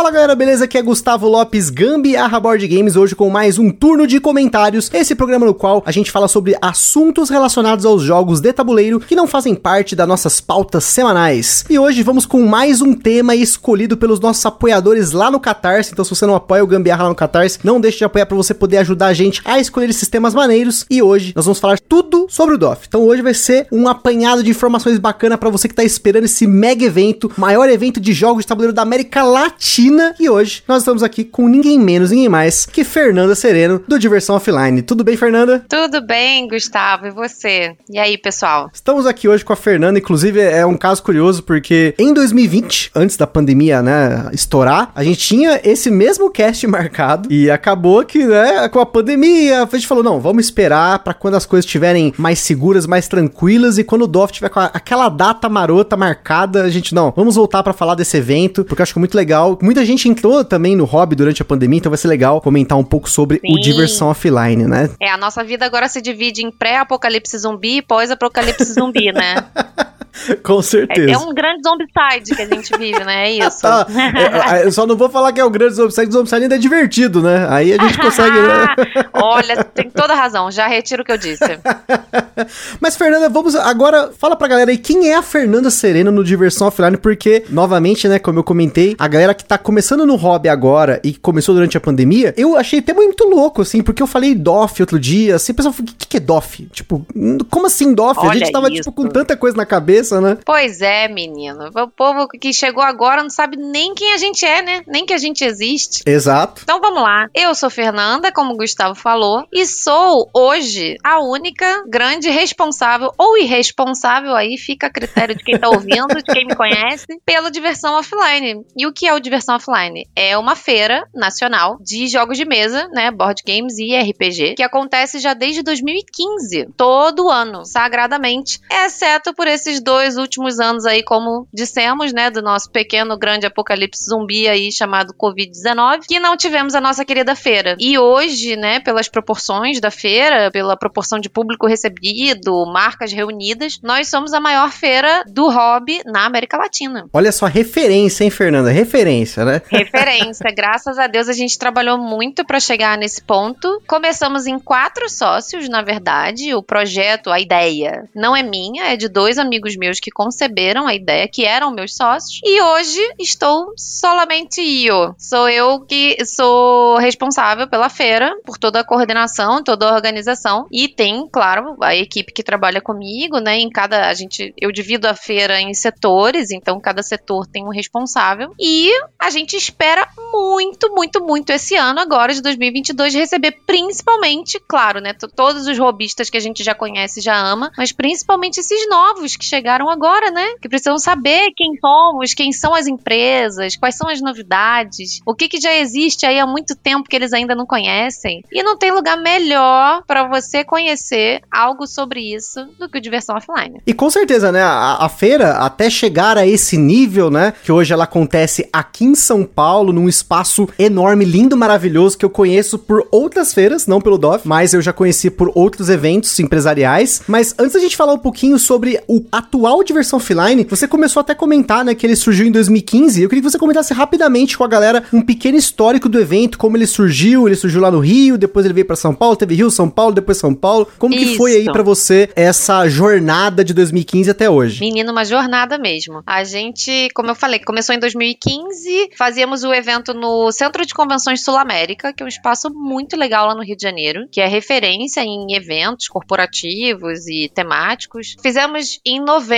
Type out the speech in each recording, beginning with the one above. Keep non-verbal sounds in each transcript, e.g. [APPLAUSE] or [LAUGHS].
Fala galera, beleza? Aqui é Gustavo Lopes Gambi, a Board Games, hoje com mais um turno de comentários. Esse programa no qual a gente fala sobre assuntos relacionados aos jogos de tabuleiro que não fazem parte das nossas pautas semanais. E hoje vamos com mais um tema escolhido pelos nossos apoiadores lá no Catarse. Então, se você não apoia o Gambiarra lá no Catarse, não deixe de apoiar para você poder ajudar a gente a escolher esses temas maneiros. E hoje nós vamos falar tudo sobre o DOF. Então, hoje vai ser um apanhado de informações bacana para você que tá esperando esse mega evento, maior evento de jogos de tabuleiro da América Latina E hoje nós estamos aqui com ninguém menos, ninguém mais que Fernanda Sereno, do Diversão Offline. Tudo bem, Fernanda? Tudo bem, Gustavo. E você? E aí, pessoal? Estamos aqui hoje com a Fernanda. Inclusive, é um caso curioso porque em 2020, antes da pandemia, né, estourar, a gente tinha esse mesmo cast marcado e acabou que, né, com a pandemia, a gente falou: não, vamos esperar para quando as coisas estiverem mais seguras, mais tranquilas e quando o DOF tiver com aquela data marota marcada, a gente, não, vamos voltar para falar desse evento, porque eu acho que é muito legal, Muita gente entrou também no hobby durante a pandemia, então vai ser legal comentar um pouco sobre Sim. o diversão offline, né? É, a nossa vida agora se divide em pré-apocalipse zumbi e pós-apocalipse zumbi, né? [LAUGHS] [LAUGHS] Com certeza. É, é, um grande zombicide que a gente vive, né? É isso. tá. É, é, eu só não vou falar que é o grande zombicide, o zombicide ainda é divertido, né? Aí a gente consegue. Né? [LAUGHS] Olha, tem toda razão, já retiro o que eu disse. [LAUGHS] Mas, Fernanda, vamos agora. Fala pra galera aí quem é a Fernanda Serena no Diversão Offline, porque, novamente, né, como eu comentei, a galera que tá começando no hobby agora e começou durante a pandemia, eu achei até muito louco, assim, porque eu falei DOF outro dia, assim, o pessoal falou, o que, que é DOF? Tipo, como assim DOF? Olha a gente tava, isso. tipo, com tanta coisa na cabeça, né? Pois é, menino. O povo que chegou agora não sabe nem quem a gente é, né? Nem que a gente existe. Exato. Então vamos lá. Eu sou Fernanda, como o Gustavo falou, e sou hoje a única grande responsável ou irresponsável aí, fica a critério de quem tá ouvindo, de quem me conhece, pela diversão offline. E o que é o diversão Diversão Offline é uma feira nacional de jogos de mesa, né, board games e RPG, que acontece já desde 2015, todo ano, sagradamente, exceto por esses dois últimos anos aí, como dissemos, né, do nosso pequeno grande apocalipse zumbi aí chamado Covid-19, que não tivemos a nossa querida feira. E hoje, né, pelas proporções da feira, pela proporção de público recebido, marcas reunidas, nós somos a maior feira do hobby na América Latina. Olha só, referência, hein, Fernanda? Referência referência, né? [LAUGHS] Referência. Graças a Deus a gente trabalhou muito para chegar nesse ponto. Começamos em quatro sócios, na verdade. O projeto, a ideia, não é minha, é de dois amigos meus que conceberam a ideia, que eram meus sócios. E hoje estou solamente eu. Sou eu que sou responsável pela feira, por toda a coordenação, toda a organização. E tem, claro, a equipe que trabalha comigo, né? Em cada. A gente. Eu divido a feira em setores, então cada setor tem um responsável. E a gente espera muito, muito, muito esse ano agora de 2022 receber principalmente, claro, né, todos os robistas que a gente já conhece, já ama, mas principalmente esses novos que chegaram agora, né, que precisam saber quem somos, quem são as empresas, quais são as novidades, o que que já existe aí há muito tempo que eles ainda não conhecem. E não tem lugar melhor para você conhecer algo sobre isso do que o Diversão Offline. E com certeza, né, a, a feira até chegar a esse nível, né, que hoje ela acontece aqui em São Paulo, num espaço enorme, lindo, maravilhoso, que eu conheço por outras feiras, não pelo DOF, mas eu já conheci por outros eventos empresariais. Mas antes da gente falar um pouquinho sobre o atual Diversão Offline, você começou até a comentar, né, que ele surgiu em 2015. Eu queria que você comentasse rapidamente com a galera um pequeno histórico do evento, como ele surgiu. Ele surgiu lá no Rio, depois ele veio para São Paulo, teve Rio, São Paulo, depois São Paulo. Como Isso. que foi aí para você essa jornada de 2015 até hoje? Menino, uma jornada mesmo. A gente, como eu falei, começou em 2015 fazíamos o evento no Centro de Convenções Sul América, que é um espaço muito legal lá no Rio de Janeiro, que é referência em eventos corporativos e temáticos. Fizemos em novembro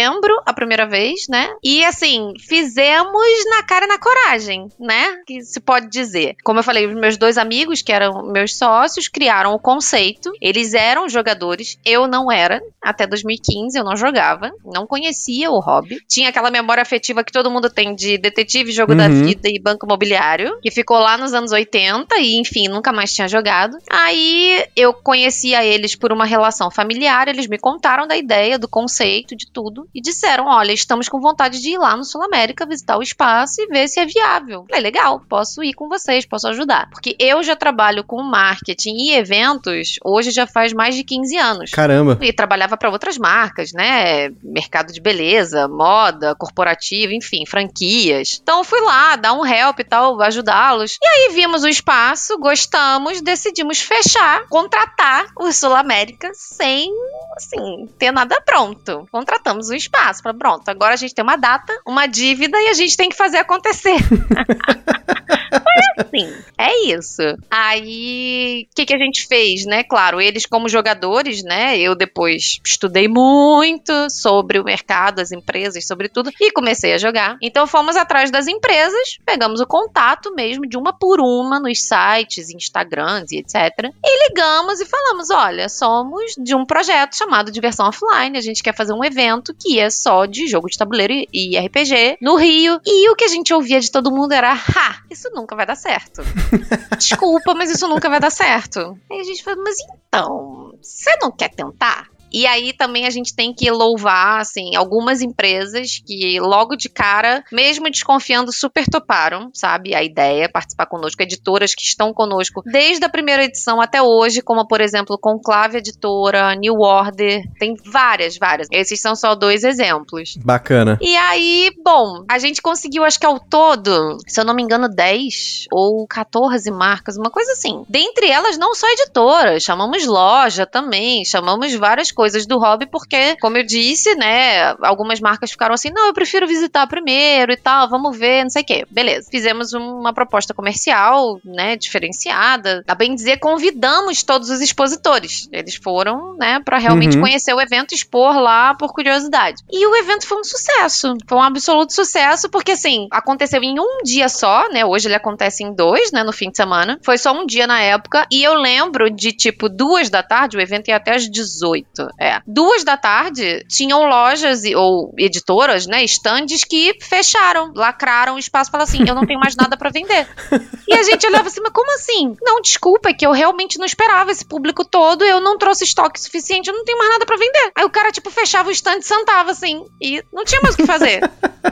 a primeira vez, né? E assim, fizemos na cara e na coragem, né? Que se pode dizer. Como eu falei, os meus dois amigos, que eram meus sócios, criaram o conceito. Eles eram jogadores, eu não era. Até 2015 eu não jogava, não conhecia o hobby. Tinha aquela memória afetiva que todo mundo tem de detetive jogo uhum. da vida e Banco Imobiliário, que ficou lá nos anos 80 e, enfim, nunca mais tinha jogado. Aí eu conhecia eles por uma relação familiar, eles me contaram da ideia, do conceito, de tudo. E disseram: olha, estamos com vontade de ir lá no Sul América visitar o espaço e ver se é viável. Falei, legal, posso ir com vocês, posso ajudar. Porque eu já trabalho com marketing e eventos hoje já faz mais de 15 anos. Caramba. E trabalhava para outras marcas, né? Mercado de beleza, moda, corporativo, enfim, franquias. Então eu fui lá dar um help e tal, ajudá-los. E aí vimos o espaço, gostamos, decidimos fechar, contratar o Sul América sem, assim, ter nada pronto. Contratamos o espaço, para pronto, agora a gente tem uma data, uma dívida e a gente tem que fazer acontecer. [LAUGHS] Foi assim, é isso. Aí, o que, que a gente fez, né? Claro, eles como jogadores, né? Eu depois estudei muito sobre o mercado, as empresas, sobre tudo, e comecei a jogar. Então fomos atrás das empresas, pegamos o contato mesmo de uma por uma nos sites, Instagrams e etc. E ligamos e falamos: olha, somos de um projeto chamado Diversão Offline. A gente quer fazer um evento que é só de jogo de tabuleiro e RPG no Rio. E o que a gente ouvia de todo mundo era: ha, isso nunca vai dar certo. [LAUGHS] Desculpa, mas isso nunca vai dar certo. Aí a gente falou: mas então, você não quer tentar? E aí também a gente tem que louvar, assim, algumas empresas que logo de cara, mesmo desconfiando, super toparam, sabe? A ideia, participar conosco, editoras que estão conosco desde a primeira edição até hoje, como por exemplo, Conclave Editora, New Order, tem várias, várias. Esses são só dois exemplos. Bacana. E aí, bom, a gente conseguiu, acho que ao todo, se eu não me engano, 10 ou 14 marcas, uma coisa assim. Dentre elas, não só editoras, chamamos loja também, chamamos várias coisas coisas do hobby, porque, como eu disse, né, algumas marcas ficaram assim, não, eu prefiro visitar primeiro e tal, vamos ver, não sei o quê. Beleza. Fizemos uma proposta comercial, né, diferenciada. A bem dizer, convidamos todos os expositores. Eles foram, né, para realmente uhum. conhecer o evento, expor lá por curiosidade. E o evento foi um sucesso. Foi um absoluto sucesso, porque assim, aconteceu em um dia só, né? Hoje ele acontece em dois, né, no fim de semana. Foi só um dia na época. E eu lembro de, tipo, duas da tarde, o evento ia até às 18. É. Duas da tarde, tinham lojas ou editoras, né, estandes que fecharam, lacraram o espaço e falaram assim: eu não tenho mais nada para vender. [LAUGHS] e a gente olhava assim, mas como assim? Não, desculpa, é que eu realmente não esperava esse público todo, eu não trouxe estoque suficiente, eu não tenho mais nada para vender. Aí o cara, tipo, fechava o stand e sentava assim, e não tinha mais o que fazer.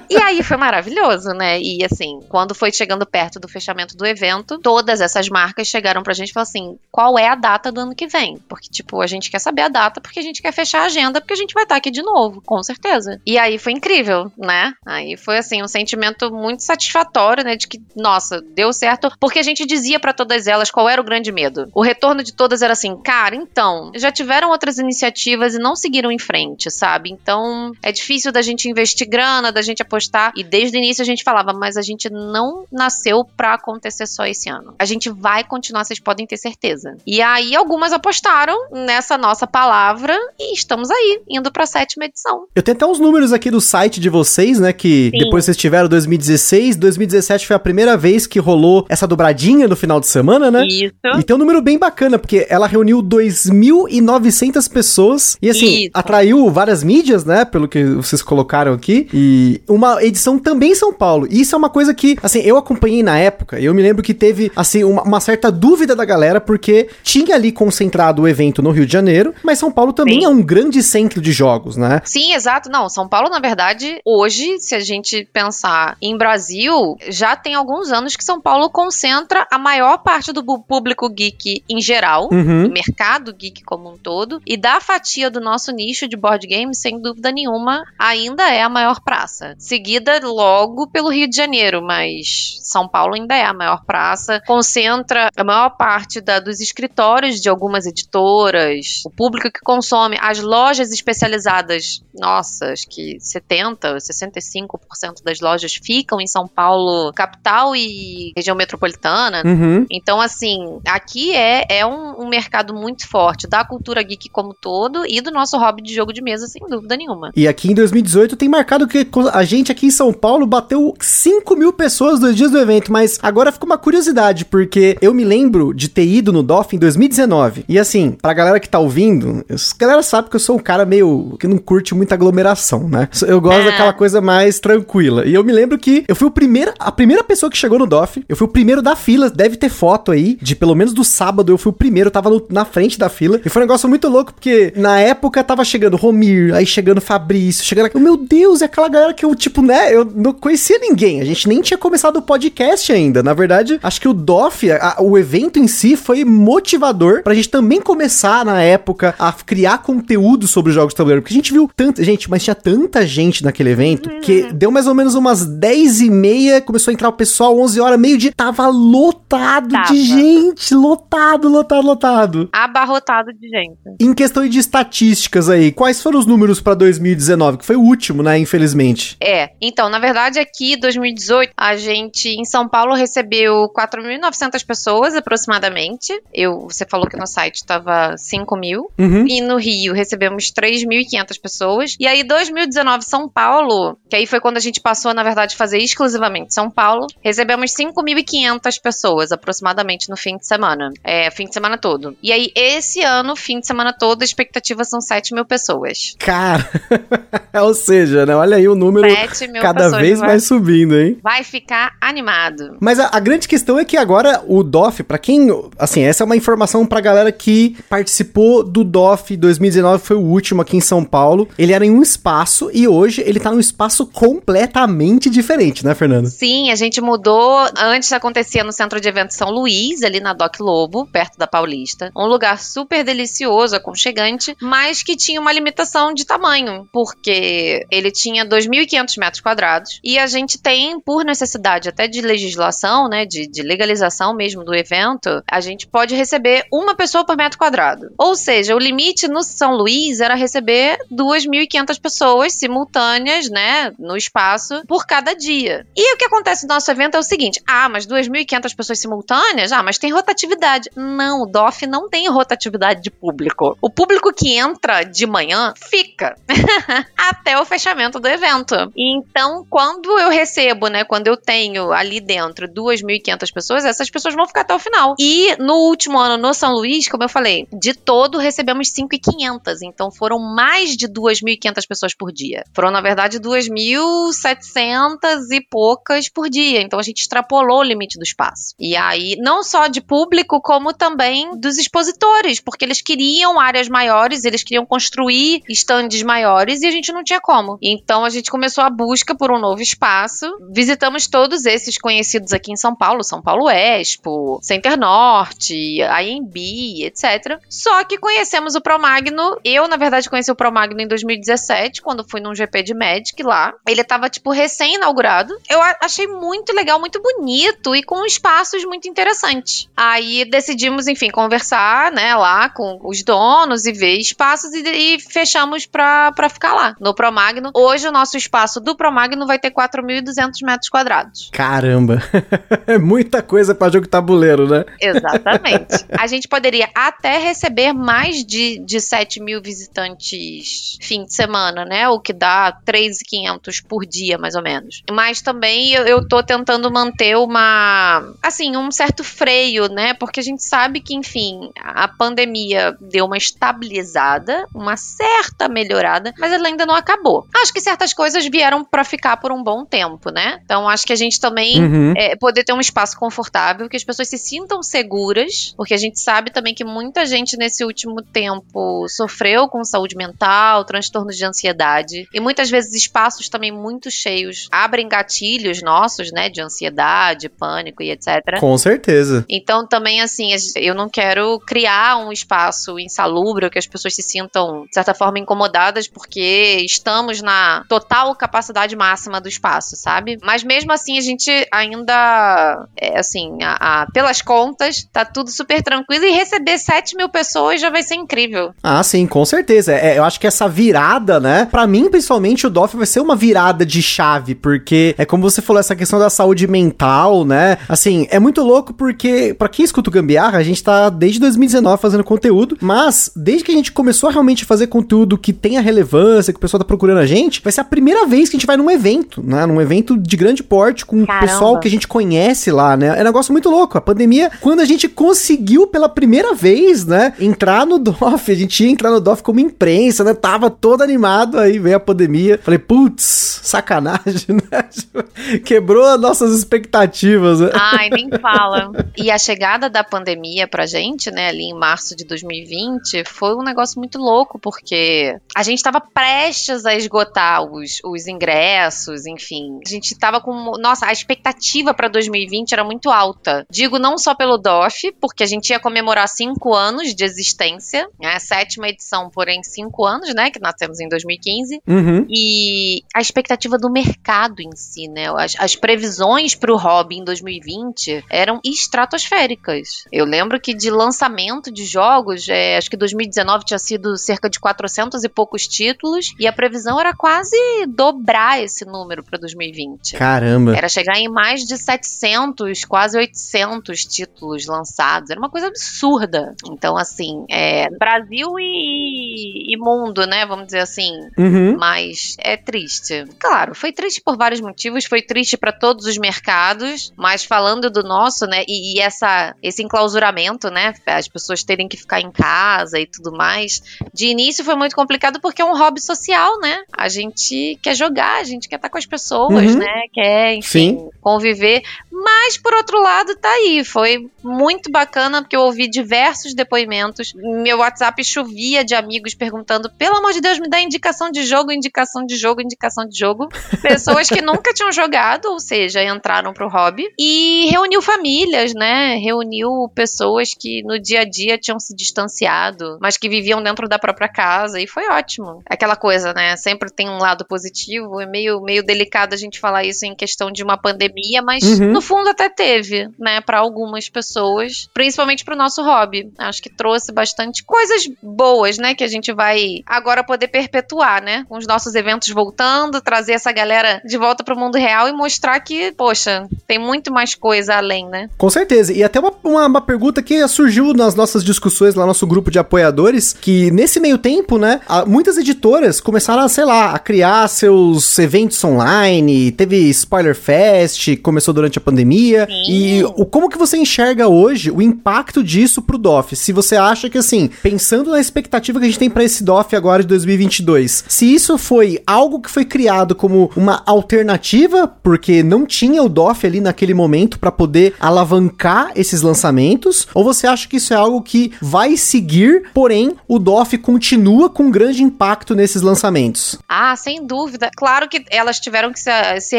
e aí foi maravilhoso, né? E assim, quando foi chegando perto do fechamento do evento, todas essas marcas chegaram pra gente e falaram assim: qual é a data do ano que vem? Porque, tipo, a gente quer saber a data porque a gente gente quer fechar a agenda porque a gente vai estar aqui de novo, com certeza. E aí foi incrível, né? Aí foi assim um sentimento muito satisfatório, né, de que nossa, deu certo, porque a gente dizia para todas elas qual era o grande medo. O retorno de todas era assim, cara, então, já tiveram outras iniciativas e não seguiram em frente, sabe? Então, é difícil da gente investir grana, da gente apostar e desde o início a gente falava, mas a gente não nasceu para acontecer só esse ano. A gente vai continuar, vocês podem ter certeza. E aí algumas apostaram nessa nossa palavra e estamos aí, indo pra sétima edição. Eu tenho até uns números aqui do site de vocês, né? Que Sim. depois vocês tiveram 2016, 2017 foi a primeira vez que rolou essa dobradinha no final de semana, né? Isso. E tem um número bem bacana, porque ela reuniu 2.900 pessoas e, assim, Isso. atraiu várias mídias, né? Pelo que vocês colocaram aqui. E uma edição também em São Paulo. E isso é uma coisa que, assim, eu acompanhei na época. Eu me lembro que teve, assim, uma, uma certa dúvida da galera, porque tinha ali concentrado o evento no Rio de Janeiro, mas São Paulo também Sim. é um grande centro de jogos, né? Sim, exato. Não, São Paulo, na verdade, hoje, se a gente pensar em Brasil, já tem alguns anos que São Paulo concentra a maior parte do público geek em geral, uhum. do mercado geek como um todo, e da fatia do nosso nicho de board games, sem dúvida nenhuma, ainda é a maior praça. Seguida logo pelo Rio de Janeiro, mas São Paulo ainda é a maior praça, concentra a maior parte da, dos escritórios de algumas editoras, o público que consome as lojas especializadas, nossa, acho que 70, 65% das lojas ficam em São Paulo, capital e região metropolitana. Uhum. Então, assim, aqui é, é um, um, mercado muito forte da cultura geek como todo e do nosso hobby de jogo de mesa, sem dúvida nenhuma. E aqui em 2018 tem marcado que a gente aqui em São Paulo bateu 5 mil pessoas nos dias do evento, mas agora fica uma curiosidade, porque eu me lembro de ter ido no DOF em 2019. E assim, pra galera que tá ouvindo, galera sabe que eu sou um cara meio que não curte muita aglomeração, né? Eu gosto Ah. daquela coisa mais tranquila. E eu me lembro que eu fui o primeiro, a primeira pessoa que chegou no DOF, eu fui o primeiro da fila, deve ter foto aí, de pelo menos do sábado eu fui o primeiro, tava no- na frente da fila. E foi um negócio muito louco, porque na época tava chegando Romir, aí chegando Fabrício, chegando. Meu Deus, é aquela galera que eu, tipo, né, eu não conhecia ninguém. A gente nem tinha começado o podcast ainda. Na verdade, acho que o DOF, a- o evento em si, foi motivador pra gente também começar na época a criar conteúdo sobre os jogos de tabuleiro. Porque a gente viu tanta. Gente, mas tinha tanta gente naquele evento que deu mais ou menos umas 10 e meia, começou a entrar o pessoal, 11 horas, meio de. Tava lotado Tava. de gente. Lotado, lotado, lotado. Abarrotado de gente. Em questão de estatísticas aí, quais foram os números pra 2019? Que foi o último, né? Infelizmente. É, então, na verdade, aqui, 2018, a gente em São Paulo recebeu 4.900 pessoas aproximadamente. Eu, você falou que no site tava 5 mil. Uhum. E no Rio recebemos 3.500 pessoas. E aí, 2019, São Paulo, que aí foi quando a gente passou, na verdade, a fazer exclusivamente São Paulo, recebemos 5.500 pessoas aproximadamente no fim de semana. É, fim de semana todo. E aí, esse ano, fim de semana todo, a expectativa são 7 mil pessoas. Cara, [LAUGHS] ou seja, né? Olha aí o número 7 mil cada vez vai- mais subindo, hein? Vai ficar animado. Mas a, a grande questão é que agora o DOF, pra quem, assim, essa é uma informação pra galera que participou do DOF 2019, foi o último aqui em São Paulo. Ele era em um espaço e hoje ele tá num espaço completamente diferente, né, Fernando? Sim, a gente mudou. Antes acontecia no Centro de Eventos São Luís, ali na Doc Lobo, perto da Paulista. Um lugar super delicioso, aconchegante, mas que tinha uma limitação de tamanho, porque ele tinha 2.500 metros quadrados e a gente tem, por necessidade até de legislação, né, de, de legalização mesmo do evento, a gente pode receber uma pessoa por metro quadrado. Ou seja, o limite no São Luís era receber 2.500 pessoas simultâneas, né, no espaço por cada dia. E o que acontece no nosso evento é o seguinte: ah, mas 2.500 pessoas simultâneas? Ah, mas tem rotatividade. Não, o DOF não tem rotatividade de público. O público que entra de manhã fica [LAUGHS] até o fechamento do evento. Então, quando eu recebo, né, quando eu tenho ali dentro 2.500 pessoas, essas pessoas vão ficar até o final. E no último ano no São Luís, como eu falei, de todo recebemos 5.500. Então foram mais de 2.500 pessoas por dia. Foram, na verdade, 2.700 e poucas por dia. Então a gente extrapolou o limite do espaço. E aí, não só de público, como também dos expositores, porque eles queriam áreas maiores, eles queriam construir estandes maiores e a gente não tinha como. Então a gente começou a busca por um novo espaço. Visitamos todos esses conhecidos aqui em São Paulo, São Paulo Expo, Center Norte, AMB, etc. Só que conhecemos o Promagno. Eu, na verdade, conheci o Promagno em 2017, quando fui num GP de Magic lá. Ele tava, tipo, recém-inaugurado. Eu achei muito legal, muito bonito e com espaços muito interessantes. Aí decidimos, enfim, conversar, né, lá com os donos e ver espaços e, e fechamos pra, pra ficar lá, no Promagno. Hoje o nosso espaço do Promagno vai ter 4.200 metros quadrados. Caramba, [LAUGHS] é muita coisa pra jogo tabuleiro, né? Exatamente. A gente poderia até receber mais de, de 7 mil visitantes fim de semana, né? O que dá 3.500 por dia, mais ou menos. Mas também eu, eu tô tentando manter uma, assim, um certo freio, né? Porque a gente sabe que, enfim, a pandemia deu uma estabilizada, uma certa melhorada, mas ela ainda não acabou. Acho que certas coisas vieram pra ficar por um bom tempo, né? Então acho que a gente também Uhum. é, poder ter um espaço confortável, que as pessoas se sintam seguras, porque a gente sabe também que muita gente nesse último tempo sofreu com saúde mental, transtornos de ansiedade, e muitas vezes espaços também muito cheios abrem gatilhos nossos, né, de ansiedade, pânico e etc. Com certeza. Então, também, assim, eu não quero criar um espaço insalubre que as pessoas se sintam, de certa forma, incomodadas porque estamos na total capacidade máxima do espaço, sabe? Mas mesmo assim, a gente ainda, é, assim, a- a- pelas contas, tá tudo super tranquilo e receber 7 mil pessoas já vai ser incrível. Ah, sim, com certeza. É, eu acho que essa virada, né? Pra mim, principalmente, o DOF vai ser uma virada de chave, porque é como você falou, essa questão da saúde mental, né? Assim, é muito louco porque, pra quem escuta o Gambiarra, a gente tá desde 2019 fazendo conteúdo, mas desde que a gente começou a realmente fazer conteúdo que tenha relevância, que o pessoal tá procurando a gente, vai ser a primeira vez que a gente vai num evento, né? Num evento de grande porte, com o Caramba. pessoal que a gente conhece lá, né? É um negócio muito louco. A pandemia, quando a gente conseguiu pela primeira vez, né, entrar no DOF, a gente gente ia entrar no DOF como imprensa, né? Tava todo animado, aí veio a pandemia. Falei, putz, sacanagem, [LAUGHS] né? Quebrou as nossas expectativas, né? Ai, nem fala. E a chegada da pandemia pra gente, né, ali em março de 2020, foi um negócio muito louco, porque a gente tava prestes a esgotar os, os ingressos, enfim. A gente tava com. Nossa, a expectativa pra 2020 era muito alta. Digo não só pelo DOF, porque a gente ia comemorar cinco anos de existência, né? Sétima edição, porém cinco anos, né? Que nós temos em 2015. Uhum. E a expectativa do mercado em si, né? As, as previsões para o hobby em 2020 eram estratosféricas. Eu lembro que de lançamento de jogos, é, acho que 2019 tinha sido cerca de 400 e poucos títulos, e a previsão era quase dobrar esse número para 2020. Caramba. Era chegar em mais de 700, quase 800 títulos lançados. Era uma coisa absurda. Então, assim, é, Brasil e, e mundo, né? Vamos dizer assim. Uhum. Mas é triste. Claro, foi triste por vários motivos, foi triste para todos os mercados, mas falando do nosso, né, e, e, essa esse enclausuramento, né, as pessoas terem que ficar em casa e tudo mais, de início foi muito complicado porque é um hobby social, né? A gente quer jogar, a gente quer estar com as pessoas, Uhum. né? Quer, enfim, Sim. conviver. Mas por outro lado, tá aí, foi muito bacana porque eu ouvi diversos depoimentos. Meu WhatsApp chovia de amigos perguntando: "Pelo amor de Deus, me dá indicação de jogo, indicação de jogo, indicação de jogo". [LAUGHS] Pessoas que nunca tinham jogado, ou seja, entraram pro hobby e reuniu famílias, né? Reuniu pessoas que no dia a dia tinham se distanciado, mas que viviam dentro da própria casa e foi ótimo. Aquela coisa, né? Sempre tem um lado positivo, é meio meio delicado a gente falar isso em questão de uma pandemia, mas Uhum. no fundo até teve, né, para algumas pessoas, principalmente pro nosso hobby. Acho que trouxe bastante coisas boas, né, que a gente vai agora poder perpetuar, né, com os nossos eventos voltando, trazer essa galera de volta pro mundo real e mostrar que, poxa, tem muito mais coisa além, né? Com certeza. E até uma, uma, uma pergunta que surgiu nas nossas discussões lá no nosso grupo de apoiadores, que nesse meio tempo, né, muitas editoras começaram a, sei lá, a criar seus eventos online, teve Spoiler Fest, começou durante a pandemia. Sim. E o, como que você enxerga hoje o impacto disso pro DOF? Se você acha que, assim, pensando na expectativa que a gente tem pra esse DOF agora de 2022, se isso foi algo que foi criado como uma alternativa, porque não tinha o DOF ali naquele momento pra poder alavancar esses lançamentos, ou você acha que isso é algo que vai seguir, porém o DOF continua com grande impacto nesses lançamentos? Ah, sem dúvida. Claro que elas tiveram que se, se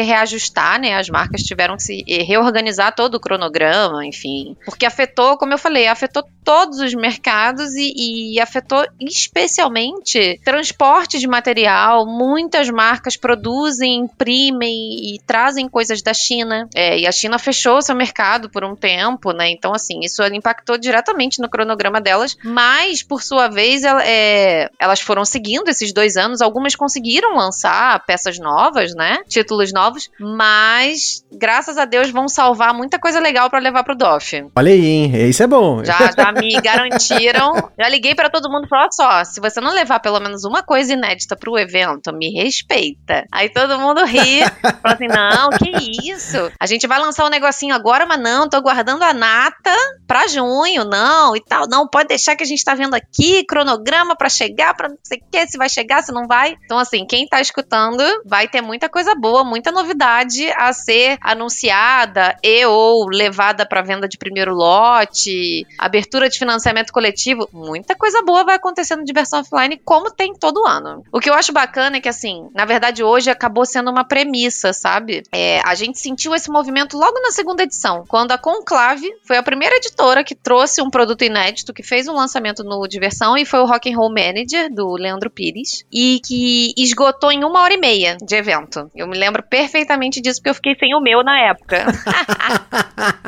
reajustar, né? As marcas tiveram que se eh, reorganizar todo o cronograma, enfim. Porque afetou, como eu falei, afetou todos os mercados e, e afetou especialmente transporte de material. Muitas marcas produzem, imprimem e trazem coisas da China. É, e a China fechou seu mercado por um tempo, né? Então, assim, isso impactou diretamente no cronograma delas. Mas, por sua vez, ela- é, elas foram seguindo esses dois anos. Algumas conseguiram lançar peças novas, né? Títulos novos. Mas, graças a Deus, vão salvar muita coisa legal pra levar pro DOF. Olha aí, hein? Isso é bom. Já, já me garantiram. [LAUGHS] Já liguei pra todo mundo e falei: olha só, se você não levar pelo menos uma coisa inédita pro evento, me respeita. Aí todo mundo ri. [LAUGHS] Fala assim: não, que isso? A gente vai lançar um negocinho agora, mas não, tô guardando a nata pra junho, não, e tal. Não, pode deixar que a gente tá vendo aqui, cronograma pra chegar, pra não sei o que, se vai chegar, se não vai. Então, assim, quem tá escutando vai ter muita coisa boa, muita novidade a ser anunciada e ou levada pra venda de primeiro lote, abertura de financiamento coletivo, muita coisa boa vai acontecer no Diversão Offline, como tem todo ano. O que eu acho bacana é que, assim, na verdade, hoje acabou sendo uma premissa, sabe? É, a gente sentiu esse movimento logo na segunda edição, quando a Conclave foi a primeira editora que trouxe um produto inédito, que fez um lançamento no Diversão, e foi o Rock and Roll Manager, do Leandro Pires, e que esgotou em uma hora e meia de evento. Eu me lembro perfeitamente disso, porque eu fiquei sem o meu na época. [LAUGHS]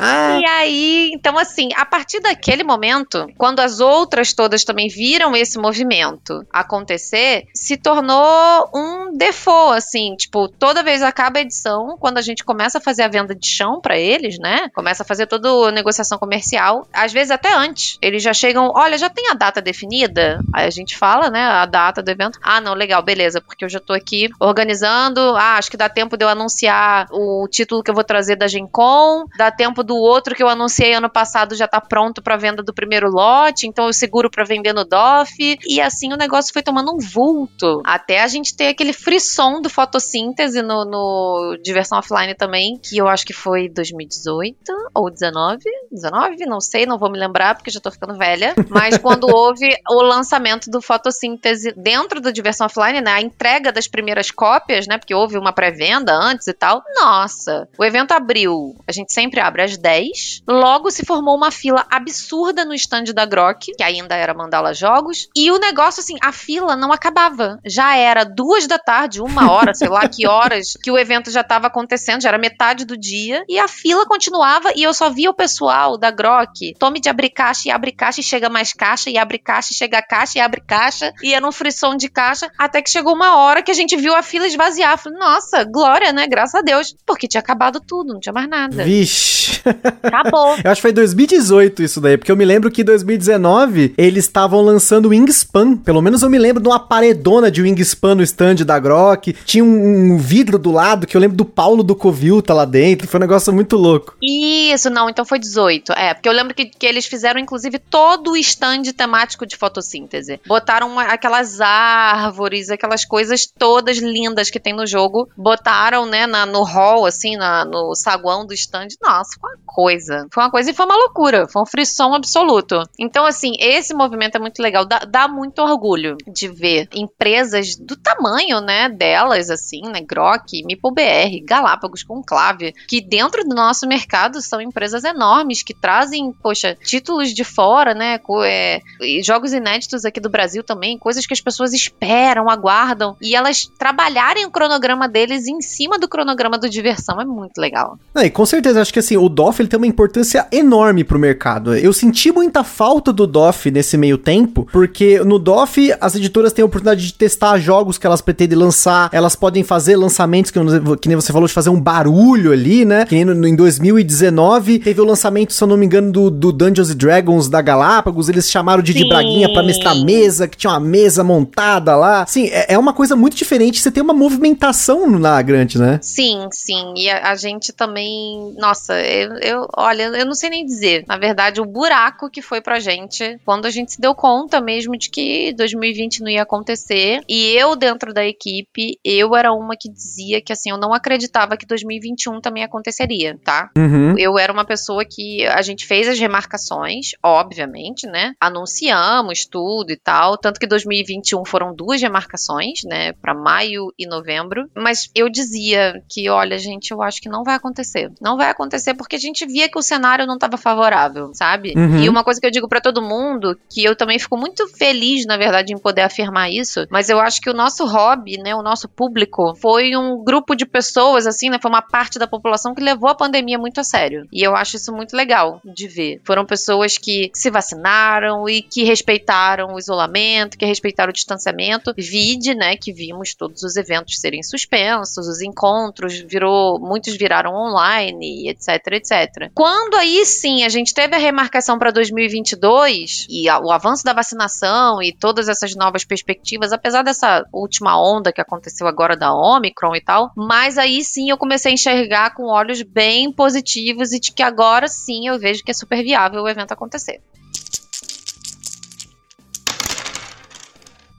E aí, então assim, a partir daquele momento, quando as outras todas também viram esse movimento acontecer, se tornou um default, assim, tipo, toda vez acaba a edição, quando a gente começa a fazer a venda de chão pra eles, né? Começa a fazer toda a negociação comercial, às vezes até antes. Eles já chegam, olha, já tem a data definida? Aí a gente fala, né, a data do evento. Ah, não, legal, beleza, porque eu já tô aqui organizando. Ah, acho que dá tempo de eu anunciar o título que eu vou trazer da Gen Con bom, dá tempo do outro que eu anunciei ano passado já tá pronto para venda do primeiro lote, então eu seguro para vender no DOF. E assim o negócio foi tomando um vulto. Até a gente ter aquele frisson do fotossíntese no, no Diversão Offline também, que eu acho que foi 2018 ou 19. 19? Não sei, não vou me lembrar porque já tô ficando velha. Mas quando [LAUGHS] houve o lançamento do fotossíntese dentro do Diversão Offline, né? A entrega das primeiras cópias, né? Porque houve uma pré-venda antes e tal. Nossa, o evento abriu. A gente sempre abre às 10. Logo se formou uma fila absurda no stand da Grok, que ainda era Mandala Jogos. E o negócio, assim, a fila não acabava. Já era duas da tarde, uma hora, sei lá que horas que o evento já estava acontecendo, já era metade do dia. E a fila continuava e eu só via o pessoal da Grok. Tome de abrir caixa e abre caixa e chega mais caixa e abre caixa e chega caixa e abre caixa. E era um frisson de caixa. Até que chegou uma hora que a gente viu a fila esvaziar. Falei, nossa, glória, né? Graças a Deus. Porque tinha acabado tudo, não tinha mais nada. Vixe. Acabou. [LAUGHS] eu acho que foi 2018 isso daí, porque eu me lembro que em 2019 eles estavam lançando o Wingspan. Pelo menos eu me lembro de uma paredona de Wingspan no stand da Grok. Tinha um, um vidro do lado que eu lembro do Paulo do Covil tá lá dentro. Foi um negócio muito louco. Isso, não, então foi 18. É, porque eu lembro que, que eles fizeram, inclusive, todo o stand temático de fotossíntese. Botaram uma, aquelas árvores, aquelas coisas todas lindas que tem no jogo. Botaram, né, na, no hall, assim, na, no saguão do stand. Nossa, foi uma coisa. Foi uma coisa e foi uma loucura. Foi um frisson absoluto. Então, assim, esse movimento é muito legal. Dá, dá muito orgulho de ver empresas do tamanho, né, delas, assim, né, Grok, MipoBR, Galápagos, Conclave, que dentro do nosso mercado são empresas enormes que trazem, poxa, títulos de fora, né, é, jogos inéditos aqui do Brasil também, coisas que as pessoas esperam, aguardam, e elas trabalharem o cronograma deles em cima do cronograma do diversão é muito legal. É, e com certeza, acho que assim, o DOF ele tem uma importância enorme pro mercado. Eu senti muita falta do DOF nesse meio tempo, porque no DOF as editoras têm a oportunidade de testar jogos que elas pretendem lançar, elas podem fazer lançamentos que, que nem você falou, de fazer um barulho ali, né? Que no, em 2019 teve o lançamento, se eu não me engano, do, do Dungeons Dragons da Galápagos, eles chamaram de, Braguinha pra mestrar mesa, que tinha uma mesa montada lá. Sim, é, é, uma coisa muito diferente, você tem uma movimentação na Grant, né? Sim, sim, e a, a gente também, nossa, eu, eu, olha, eu não sei nem dizer, na verdade, o buraco que foi pra gente, quando a gente se deu conta mesmo de que 2020 não ia acontecer, e eu dentro da equipe, eu era uma que dizia que, assim, eu não acreditava que 2021 também aconteceria, tá? Uhum. Eu era uma pessoa que a gente fez as remarcações, obviamente, né? Anunciamos tudo e tal, tanto que 2021 foram duas remarcações, né, para maio e novembro, mas eu dizia que, olha, gente, eu acho que não vai acontecer. Não vai acontecer porque a gente via que o cenário não estava favorável, sabe? Uhum. E uma coisa que eu digo para todo mundo, que eu também fico muito feliz, na verdade, em poder afirmar isso, mas eu acho que o nosso hobby, né, o nosso público foi um grupo de pessoas assim, né, foi uma parte da população que levou a pandemia muito a sério. E eu acho isso muito legal de ver. Foram pessoas que se vacinaram e que respeitaram o isolamento, que respeitaram o distanciamento. Vide, né, que vimos todos os eventos serem suspensos, os encontros virou, muitos viraram online, etc, etc. Quando aí sim a gente teve a remarcação para 2022 e o avanço da vacinação e todas essas novas perspectivas, apesar dessa última onda que aconteceu agora da Omicron e tal, mas aí sim eu comecei a enxergar com olhos bem positivos e de que agora sim eu vejo que é super viável o evento acontecer.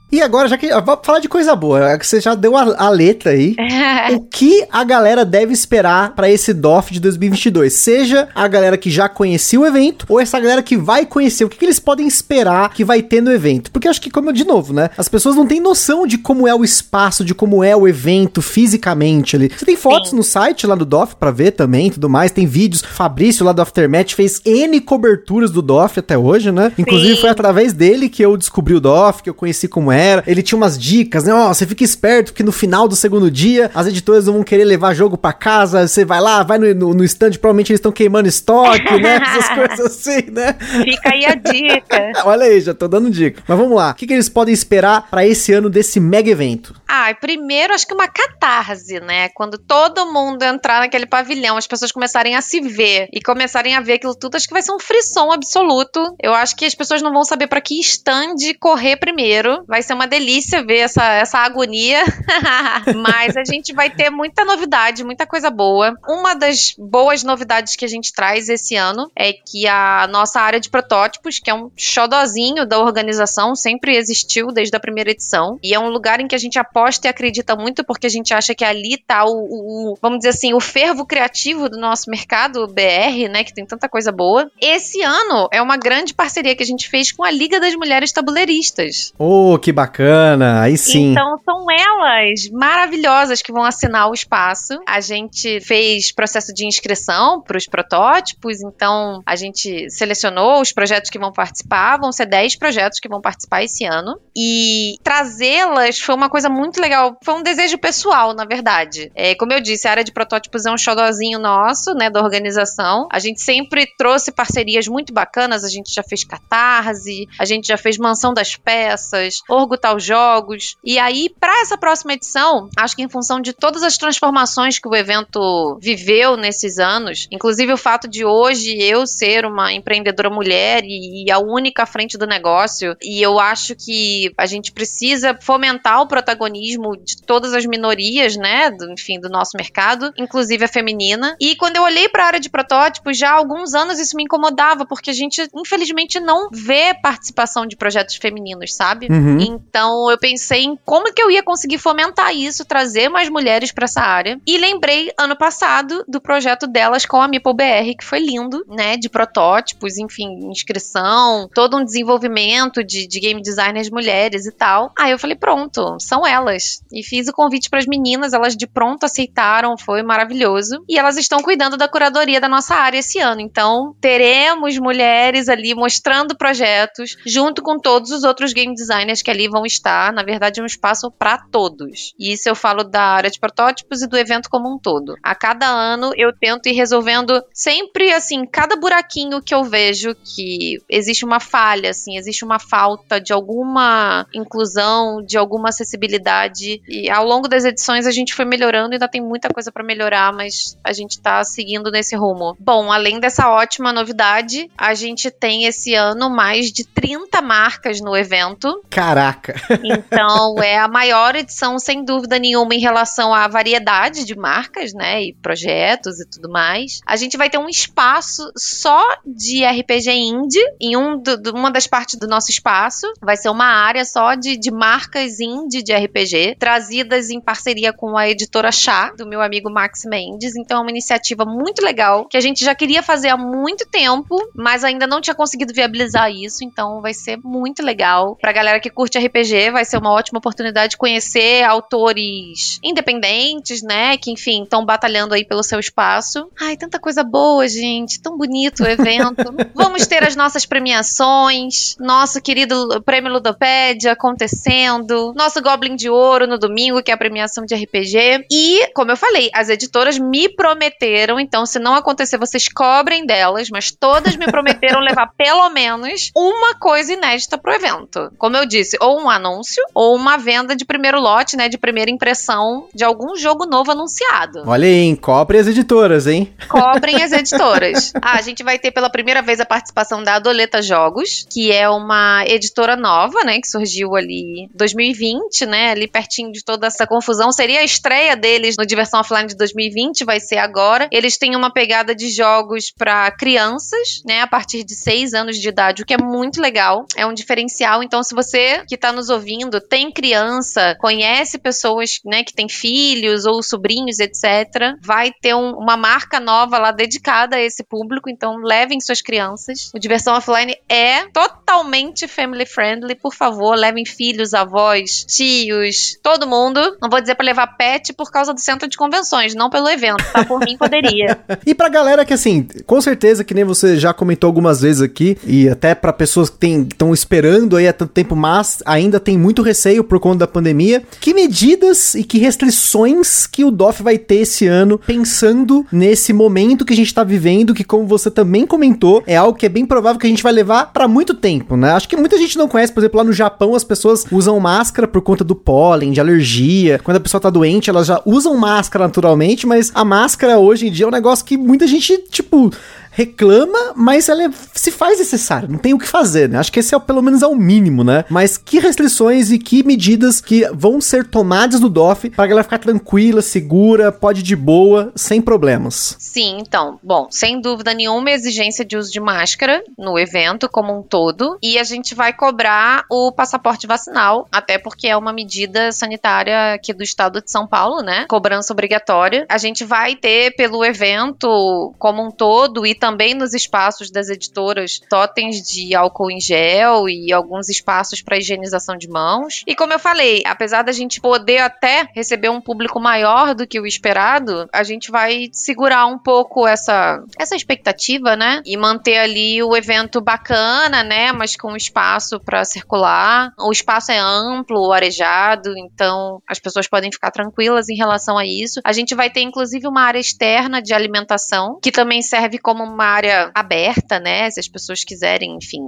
E agora, já que. Vamos falar de coisa boa, que você já deu a, a letra aí. [LAUGHS] o que a galera deve esperar para esse DOF de 2022? Seja a galera que já conhecia o evento, ou essa galera que vai conhecer. O que, que eles podem esperar que vai ter no evento? Porque acho que, como eu, de novo, né? As pessoas não têm noção de como é o espaço, de como é o evento fisicamente ali. Você tem fotos Sim. no site lá do DOF para ver também tudo mais. Tem vídeos. Fabrício lá do Aftermath fez N coberturas do DOF até hoje, né? Inclusive Sim. foi através dele que eu descobri o DOF, que eu conheci como é era. Ele tinha umas dicas, né? Ó, oh, você fica esperto que no final do segundo dia as editoras não vão querer levar jogo para casa. Você vai lá, vai no, no, no stand, provavelmente eles estão queimando estoque, né? [LAUGHS] Essas coisas assim, né? Fica aí a dica. [LAUGHS] Olha aí, já tô dando dica. Mas vamos lá. O que, que eles podem esperar para esse ano desse mega evento? Ah, primeiro acho que uma catarse, né? Quando todo mundo entrar naquele pavilhão, as pessoas começarem a se ver e começarem a ver aquilo tudo, acho que vai ser um frisson absoluto. Eu acho que as pessoas não vão saber para que stand correr primeiro. Vai ser uma delícia ver essa, essa agonia. [LAUGHS] Mas a gente vai ter muita novidade, muita coisa boa. Uma das boas novidades que a gente traz esse ano é que a nossa área de protótipos, que é um xodozinho da organização, sempre existiu desde a primeira edição. E é um lugar em que a gente aposta e acredita muito, porque a gente acha que ali tá o, o vamos dizer assim, o fervo criativo do nosso mercado BR, né? Que tem tanta coisa boa. Esse ano é uma grande parceria que a gente fez com a Liga das Mulheres Tabuleiristas. Oh, que bacana! Aí sim. Então são elas maravilhosas que vão assinar o espaço. A gente fez processo de inscrição para os protótipos, então a gente selecionou os projetos que vão participar. Vão ser 10 projetos que vão participar esse ano. E trazê-las foi uma coisa muito legal. Foi um desejo pessoal, na verdade. É, como eu disse, a área de protótipos é um xodozinho nosso, né, da organização. A gente sempre trouxe parcerias muito bacanas. A gente já fez Catarse, a gente já fez Mansão das Peças, Orgutal Jogos. E aí, para essa próxima edição, acho que em função de todas as transformações que o evento viveu nesses anos, inclusive o fato de hoje eu ser uma empreendedora mulher e, e a única frente do negócio, e eu acho que a gente precisa fomentar o protagonismo de todas as minorias, né, do, enfim, do nosso mercado, inclusive a feminina. E quando eu olhei para a área de protótipos, já há alguns anos isso me incomodava, porque a gente, infelizmente, não vê participação de projetos femininos, sabe? Uhum. Então eu pensei em como que eu ia conseguir fomentar isso, trazer mais mulheres para essa área. E lembrei ano passado do projeto delas com a Meeple BR, que foi lindo, né? De protótipos, enfim, inscrição, todo um desenvolvimento de, de game designers mulheres e tal. Aí eu falei, pronto, são elas. E fiz o convite para as meninas, elas de pronto aceitaram, foi maravilhoso. E elas estão cuidando da curadoria da nossa área esse ano. Então, teremos mulheres ali mostrando projetos, junto com todos os outros game designers que ali vão estar. Na verdade, um espaço para todos. E isso eu falo da área de protótipos e do evento como um todo. A cada ano eu tento ir resolvendo sempre assim, cada buraquinho que eu vejo que existe uma falha, assim, existe uma falta de alguma inclusão, de alguma acessibilidade. E ao longo das edições a gente foi melhorando, ainda tem muita coisa para melhorar, mas a gente tá seguindo nesse rumo. Bom, além dessa ótima novidade, a gente tem esse ano mais de 30 marcas no evento. Caraca! Então, é a maior edição, sem dúvida nenhuma, em relação à variedade de marcas, né? E projetos e tudo mais. A gente vai ter um espaço só de RPG indie em um do, uma das partes do nosso espaço. Vai ser uma área só de, de marcas indie de RPG, trazidas em parceria com a editora Chá, do meu amigo Max Mendes. Então, é uma iniciativa muito legal que a gente já queria fazer há muito tempo, mas ainda não tinha conseguido viabilizar isso. Então, vai ser muito legal. Pra galera que curte RPG, vai ser uma ótima oportunidade de conhecer autores independentes, né? Que, enfim, estão batalhando aí pelo seu espaço. Ai, tanta coisa boa, gente. Tão bonito o evento. [LAUGHS] Vamos ter as nossas premiações, nosso querido Prêmio Ludopédia acontecendo, nosso Goblin de Ouro no domingo, que é a premiação de RPG. E, como eu falei, as editoras me prometeram, então, se não acontecer, vocês cobrem delas, mas todas me prometeram [LAUGHS] levar pelo menos uma coisa inédita pro evento. Como eu disse, ou um anúncio, ou uma venda de primeiro lote, né? De primeira impressão de algum jogo novo anunciado. Olha aí, hein? Cobre as editoras, hein? Cobrem as [LAUGHS] editoras. Ah, a gente vai ter pela primeira vez a participação da Adoleta Jogos, que é uma editora nova, né? Que surgiu ali 2020, né? Ali pertinho de toda essa confusão. Seria a estreia deles no Diversão Offline de 2020, vai ser agora. Eles têm uma pegada de jogos para crianças, né? A partir de 6 anos de idade, o que é muito legal. É um diferencial. Então, se você que tá nos ouvindo tem criança, conhece pessoas, né, que têm filhos ou sobrinhos, etc., vai ter um- uma marca nova lá dedicada a esse público. Então, levem suas crianças. O Diversão Offline é totalmente family friendly. Por favor, levem filhos, avós, tios, todo mundo. Não vou dizer pra levar pet por causa do centro de convenções, não pelo evento, tá? Por mim poderia. [LAUGHS] E pra galera que, assim, com certeza, que nem você já comentou algumas vezes aqui, e até pra pessoas que estão esperando aí há tanto tempo, mas ainda tem muito receio por conta da pandemia, que medidas e que restrições que o DOF vai ter esse ano, pensando nesse momento que a gente tá vivendo, que como você também comentou, é algo que é bem provável que a gente vai levar pra muito tempo, né? Acho que muita gente não conhece, por exemplo, lá no Japão as pessoas usam máscara por conta do pólen, de alergia. Quando a pessoa tá doente, elas já usam máscara naturalmente, mas a máscara hoje em dia é um negócio que muita gente, tipo, reclama, mas ela é, se faz necessária, não tem o que fazer, né? Acho que esse é pelo menos é o mínimo, né? Mas que restrições e que medidas que vão ser tomadas no DOF para galera ficar tranquila, segura, pode ir de boa, sem problemas. Sim, então, bom, sem dúvida nenhuma exigência de uso de máscara no evento como um todo e a gente vai cobrar o passaporte vacinal, até porque é uma medida sanitária aqui do estado de São Paulo, né? Cobrança obrigatória. A gente vai ter pelo evento como um todo e também nos espaços das editoras totens de álcool em gel e alguns espaços para higienização de mãos. E como eu falei, apesar da gente poder até receber um público maior do que o esperado, a gente vai segurar um pouco essa, essa expectativa, né? E manter ali o evento bacana, né? Mas com espaço para circular. O espaço é amplo, arejado, então as pessoas podem ficar tranquilas em relação a isso. A gente vai ter inclusive uma área externa de alimentação, que também serve como uma área aberta, né? Se as pessoas quiserem, enfim,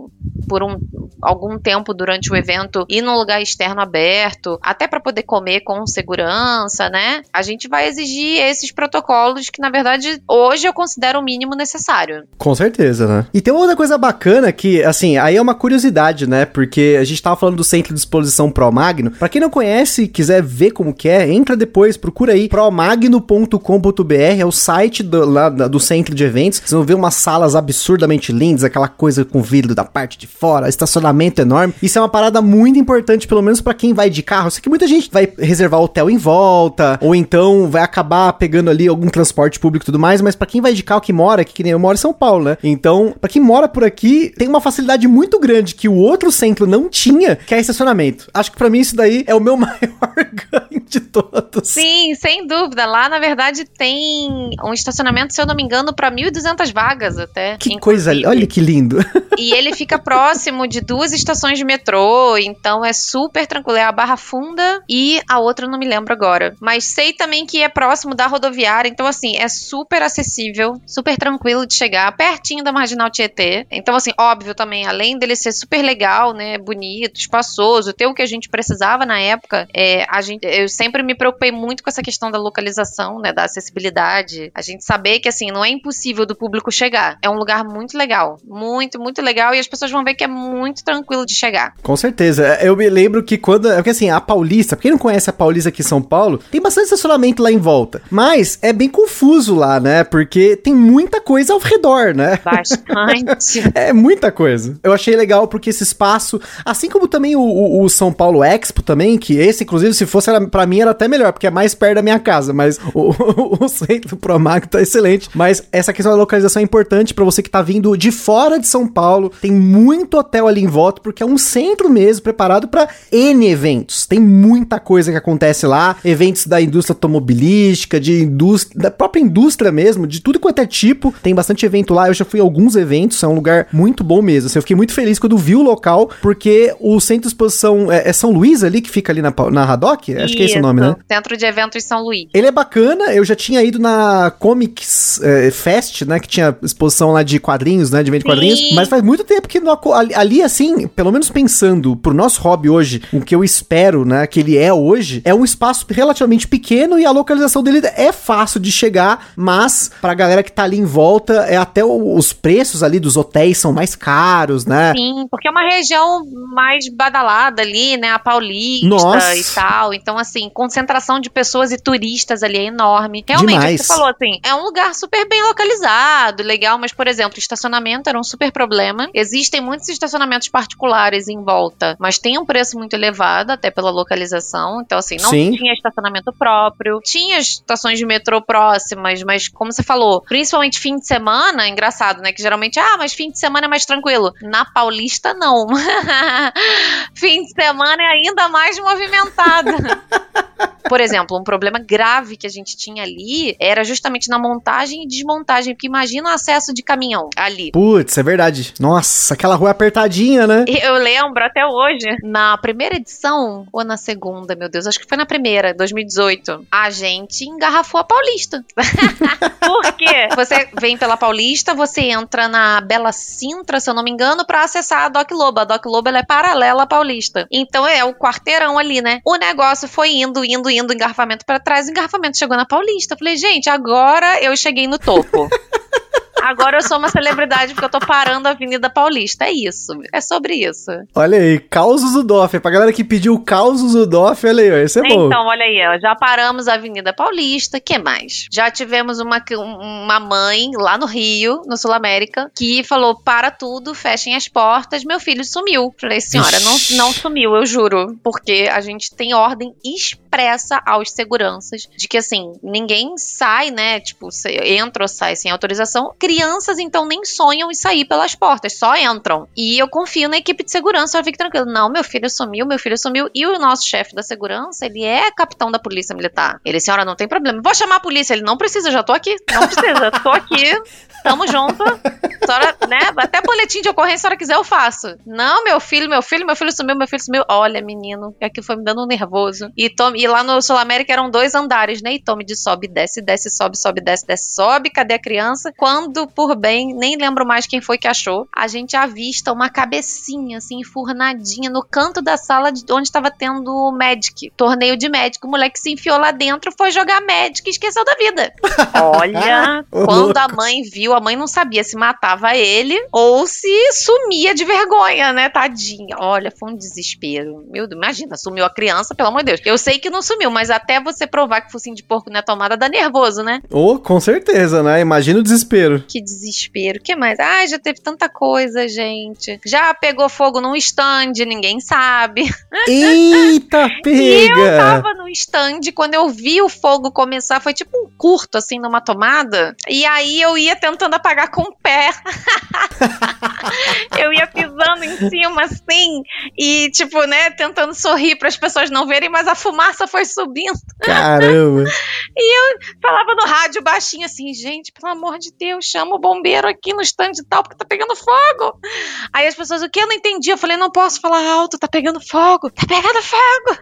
por um, algum tempo durante o evento ir num lugar externo aberto, até para poder comer com segurança, né? A gente vai exigir esses protocolos que, na verdade, hoje eu considero o mínimo necessário. Com certeza, né? E tem uma outra coisa bacana que, assim, aí é uma curiosidade, né? Porque a gente tava falando do Centro de Exposição Pro Magno. Pra quem não conhece e quiser ver como que é, entra depois, procura aí promagno.com.br, é o site do, lá, do centro de eventos. Vocês vão ver umas salas absurdamente lindas, aquela coisa com vidro da parte de fora, estacionamento enorme. Isso é uma parada muito importante, pelo menos para quem vai de carro. Eu sei que muita gente vai reservar hotel em volta, ou então vai acabar pegando ali algum transporte público e tudo mais, mas para quem vai de carro que mora, que, que nem eu moro em São Paulo, né? Então, para quem mora por aqui, tem uma facilidade muito grande que o outro centro não tinha, que é estacionamento. Acho que para mim isso daí é o meu [LAUGHS] maior ganho de todos. Sim, sem dúvida. Lá, na verdade, tem um estacionamento, se eu não me engano, para 1.200 vagas até. Que inclusive. coisa, olha que lindo. [LAUGHS] E ele fica próximo de duas estações de metrô, então é super tranquilo. É a Barra Funda e a outra eu não me lembro agora. Mas sei também que é próximo da rodoviária, então assim, é super acessível, super tranquilo de chegar, pertinho da Marginal Tietê. Então assim, óbvio também, além dele ser super legal, né, bonito, espaçoso, ter o que a gente precisava na época, é, a gente, eu sempre me preocupei muito com essa questão da localização, né, da acessibilidade. A gente saber que assim, não é impossível do público chegar. É um lugar muito legal, muito, muito legal e as pessoas vão ver que é muito tranquilo de chegar. Com certeza. Eu me lembro que quando. É porque assim, a Paulista, pra quem não conhece a Paulista aqui em São Paulo, tem bastante estacionamento lá em volta. Mas é bem confuso lá, né? Porque tem muita coisa ao redor, né? Bastante. [LAUGHS] é muita coisa. Eu achei legal porque esse espaço, assim como também o, o, o São Paulo Expo também, que esse, inclusive, se fosse era, pra mim era até melhor, porque é mais perto da minha casa. Mas o, o, [LAUGHS] o centro Promag tá excelente. Mas essa questão da localização é importante para você que tá vindo de fora de São Paulo. Tem muito hotel ali em volta, porque é um centro mesmo preparado para N eventos. Tem muita coisa que acontece lá, eventos da indústria automobilística, de indústria, da própria indústria mesmo, de tudo quanto é tipo. Tem bastante evento lá, eu já fui a alguns eventos, é um lugar muito bom mesmo. Assim, eu fiquei muito feliz quando vi o local, porque o centro de exposição é, é São Luís ali, que fica ali na, na Haddock? Acho que é esse o nome, né? Centro de Eventos São Luís. Ele é bacana, eu já tinha ido na Comics é, Fest, né, que tinha exposição lá de quadrinhos, né, de evento de quadrinhos, mas faz muito tempo que no, ali, ali, assim, pelo menos pensando pro nosso hobby hoje, o que eu espero, né, que ele é hoje, é um espaço relativamente pequeno e a localização dele é fácil de chegar, mas pra galera que tá ali em volta, é até o, os preços ali dos hotéis são mais caros, né? Sim, porque é uma região mais badalada ali, né, a Paulista Nossa. e tal. Então, assim, concentração de pessoas e turistas ali é enorme. Realmente, Demais. você falou assim, é um lugar super bem localizado, legal, mas, por exemplo, estacionamento era um super problema. Existem muitos estacionamentos particulares em volta, mas tem um preço muito elevado, até pela localização. Então, assim, não Sim. tinha estacionamento próprio. Tinha estações de metrô próximas, mas como você falou, principalmente fim de semana, engraçado, né? Que geralmente, ah, mas fim de semana é mais tranquilo. Na Paulista, não. [LAUGHS] fim de semana é ainda mais movimentado. [LAUGHS] Por exemplo, um problema grave que a gente tinha ali era justamente na montagem e desmontagem, porque imagina o acesso de caminhão ali. Putz, é verdade. Nossa, aquela rua apertadinha, né? [LAUGHS] Eu lembro até hoje, na primeira edição, ou na segunda, meu Deus, acho que foi na primeira, 2018, a gente engarrafou a Paulista. [LAUGHS] Por quê? Você vem pela Paulista, você entra na Bela Sintra, se eu não me engano, pra acessar a Doc Lobo. A Doc Lobo ela é paralela à Paulista. Então é o quarteirão ali, né? O negócio foi indo, indo, indo, engarrafamento pra trás, engarrafamento chegou na Paulista. Eu falei, gente, agora eu cheguei no topo. [LAUGHS] Agora eu sou uma celebridade porque eu tô parando a Avenida Paulista. É isso. É sobre isso. Olha aí, causos do DOF. Pra galera que pediu causos do DOF, olha aí, ó, esse é bom. Então, olha aí, ó, já paramos a Avenida Paulista. que mais? Já tivemos uma, uma mãe lá no Rio, no Sul América, que falou: para tudo, fechem as portas. Meu filho sumiu. Falei, senhora, não, não sumiu, eu juro. Porque a gente tem ordem expressa aos seguranças de que, assim, ninguém sai, né? Tipo, entra ou sai sem autorização. Crianças, então, nem sonham em sair pelas portas, só entram. E eu confio na equipe de segurança, eu fico tranquilo. Não, meu filho sumiu, meu filho sumiu. E o nosso chefe da segurança, ele é capitão da polícia militar. Ele, senhora, não tem problema. Vou chamar a polícia. Ele, não precisa, já tô aqui. Não precisa, [LAUGHS] tô aqui. Tamo junto. Senhora, né? Até boletim de ocorrência, se a senhora quiser, eu faço. Não, meu filho, meu filho, meu filho sumiu, meu filho sumiu. Olha, menino, aqui foi me dando um nervoso. E, Tom, e lá no Sul América eram dois andares, né? E Tommy de sobe, desce, desce, sobe, sobe, desce, desce, sobe. Cadê a criança? Quando, por bem, nem lembro mais quem foi que achou, a gente avista uma cabecinha, assim, enfurnadinha no canto da sala de onde estava tendo o Magic, torneio de Magic. O moleque se enfiou lá dentro, foi jogar Magic e esqueceu da vida. [LAUGHS] Olha, [LAUGHS] quando a mãe viu, a mãe não sabia se matava ele ou se sumia de vergonha, né, tadinha. Olha, foi um desespero. Meu Deus, imagina, sumiu a criança, pelo amor de Deus. Eu sei que não sumiu, mas até você provar que focinho de porco não é tomada, dá nervoso, né? Oh, com certeza, né? Imagina o desespero. Que desespero. que mais? Ai, já teve tanta coisa, gente. Já pegou fogo num stand, ninguém sabe. Eita, [LAUGHS] pega! E eu tava no stand, quando eu vi o fogo começar, foi tipo um curto, assim, numa tomada. E aí eu ia tentando apagar com o pé. [LAUGHS] eu ia pisando em cima, assim, e, tipo, né, tentando sorrir para as pessoas não verem, mas a fumaça foi subindo. Caramba! [LAUGHS] e eu falava no rádio baixinho assim, gente, pelo amor de Deus, chama o bombeiro aqui no stand e tal, porque tá pegando fogo. Aí as pessoas, o que eu não entendi? Eu falei, não posso falar alto, tá pegando fogo, tá pegando fogo.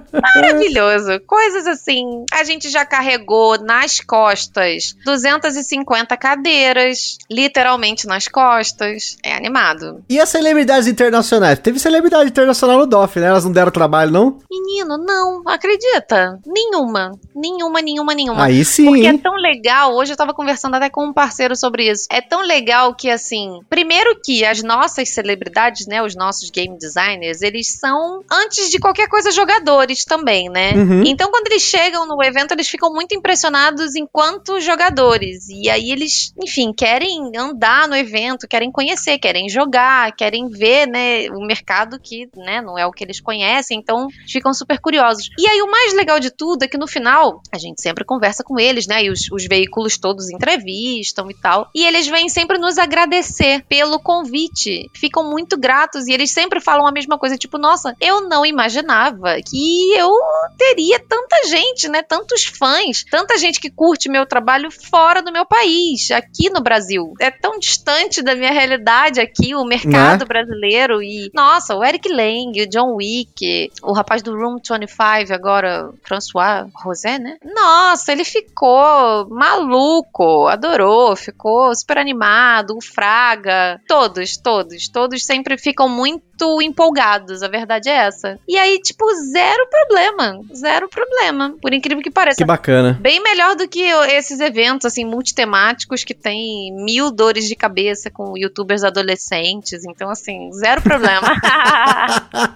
[LAUGHS] Maravilhoso. Coisas assim. A gente já carregou nas costas 250 cadeiras, literalmente nas costas. É animado. E as celebridades internacionais? Teve celebridade internacional no DOF, né? Elas não deram trabalho, não? Menino, não. Acredita? Nenhuma. Nenhuma, nenhuma, nenhuma. Aí sim. Porque é tão legal. Hoje eu tava conversando até com um parceiro sobre isso. É tão legal que, assim, primeiro que as nossas celebridades, né? Os nossos game designers, eles são, antes de qualquer coisa, jogadores também, né? Uhum. Então, quando eles chegam no evento, eles ficam muito impressionados enquanto jogadores. E aí eles, enfim, querem andar no evento, querem conhecer, querem jogar, querem ver, né, o mercado que, né, não é o que eles conhecem. Então, ficam super curiosos. E aí o mais legal de tudo é que no final, a gente sempre conversa com eles, né? E os, os veículos todos entrevistam e tal. E eles vêm sempre nos agradecer pelo convite. Ficam muito gratos e eles sempre falam a mesma coisa, tipo, nossa, eu não imaginava que eu teria tanta gente, né? Tantos fãs, tanta gente que curte meu trabalho fora do meu país, aqui no Brasil. É tão distante da minha realidade aqui, o mercado né? brasileiro. E, nossa, o Eric Lang, o John Wick, o rapaz do Room 25, agora, François Rosé, né? Nossa, ele ficou maluco, adorou, ficou super animado, o Fraga, todos, todos, todos sempre ficam muito muito empolgados, a verdade é essa. E aí, tipo, zero problema. Zero problema. Por incrível que pareça. Que bacana. Bem melhor do que esses eventos, assim, multitemáticos que tem mil dores de cabeça com youtubers adolescentes. Então, assim, zero problema. [LAUGHS]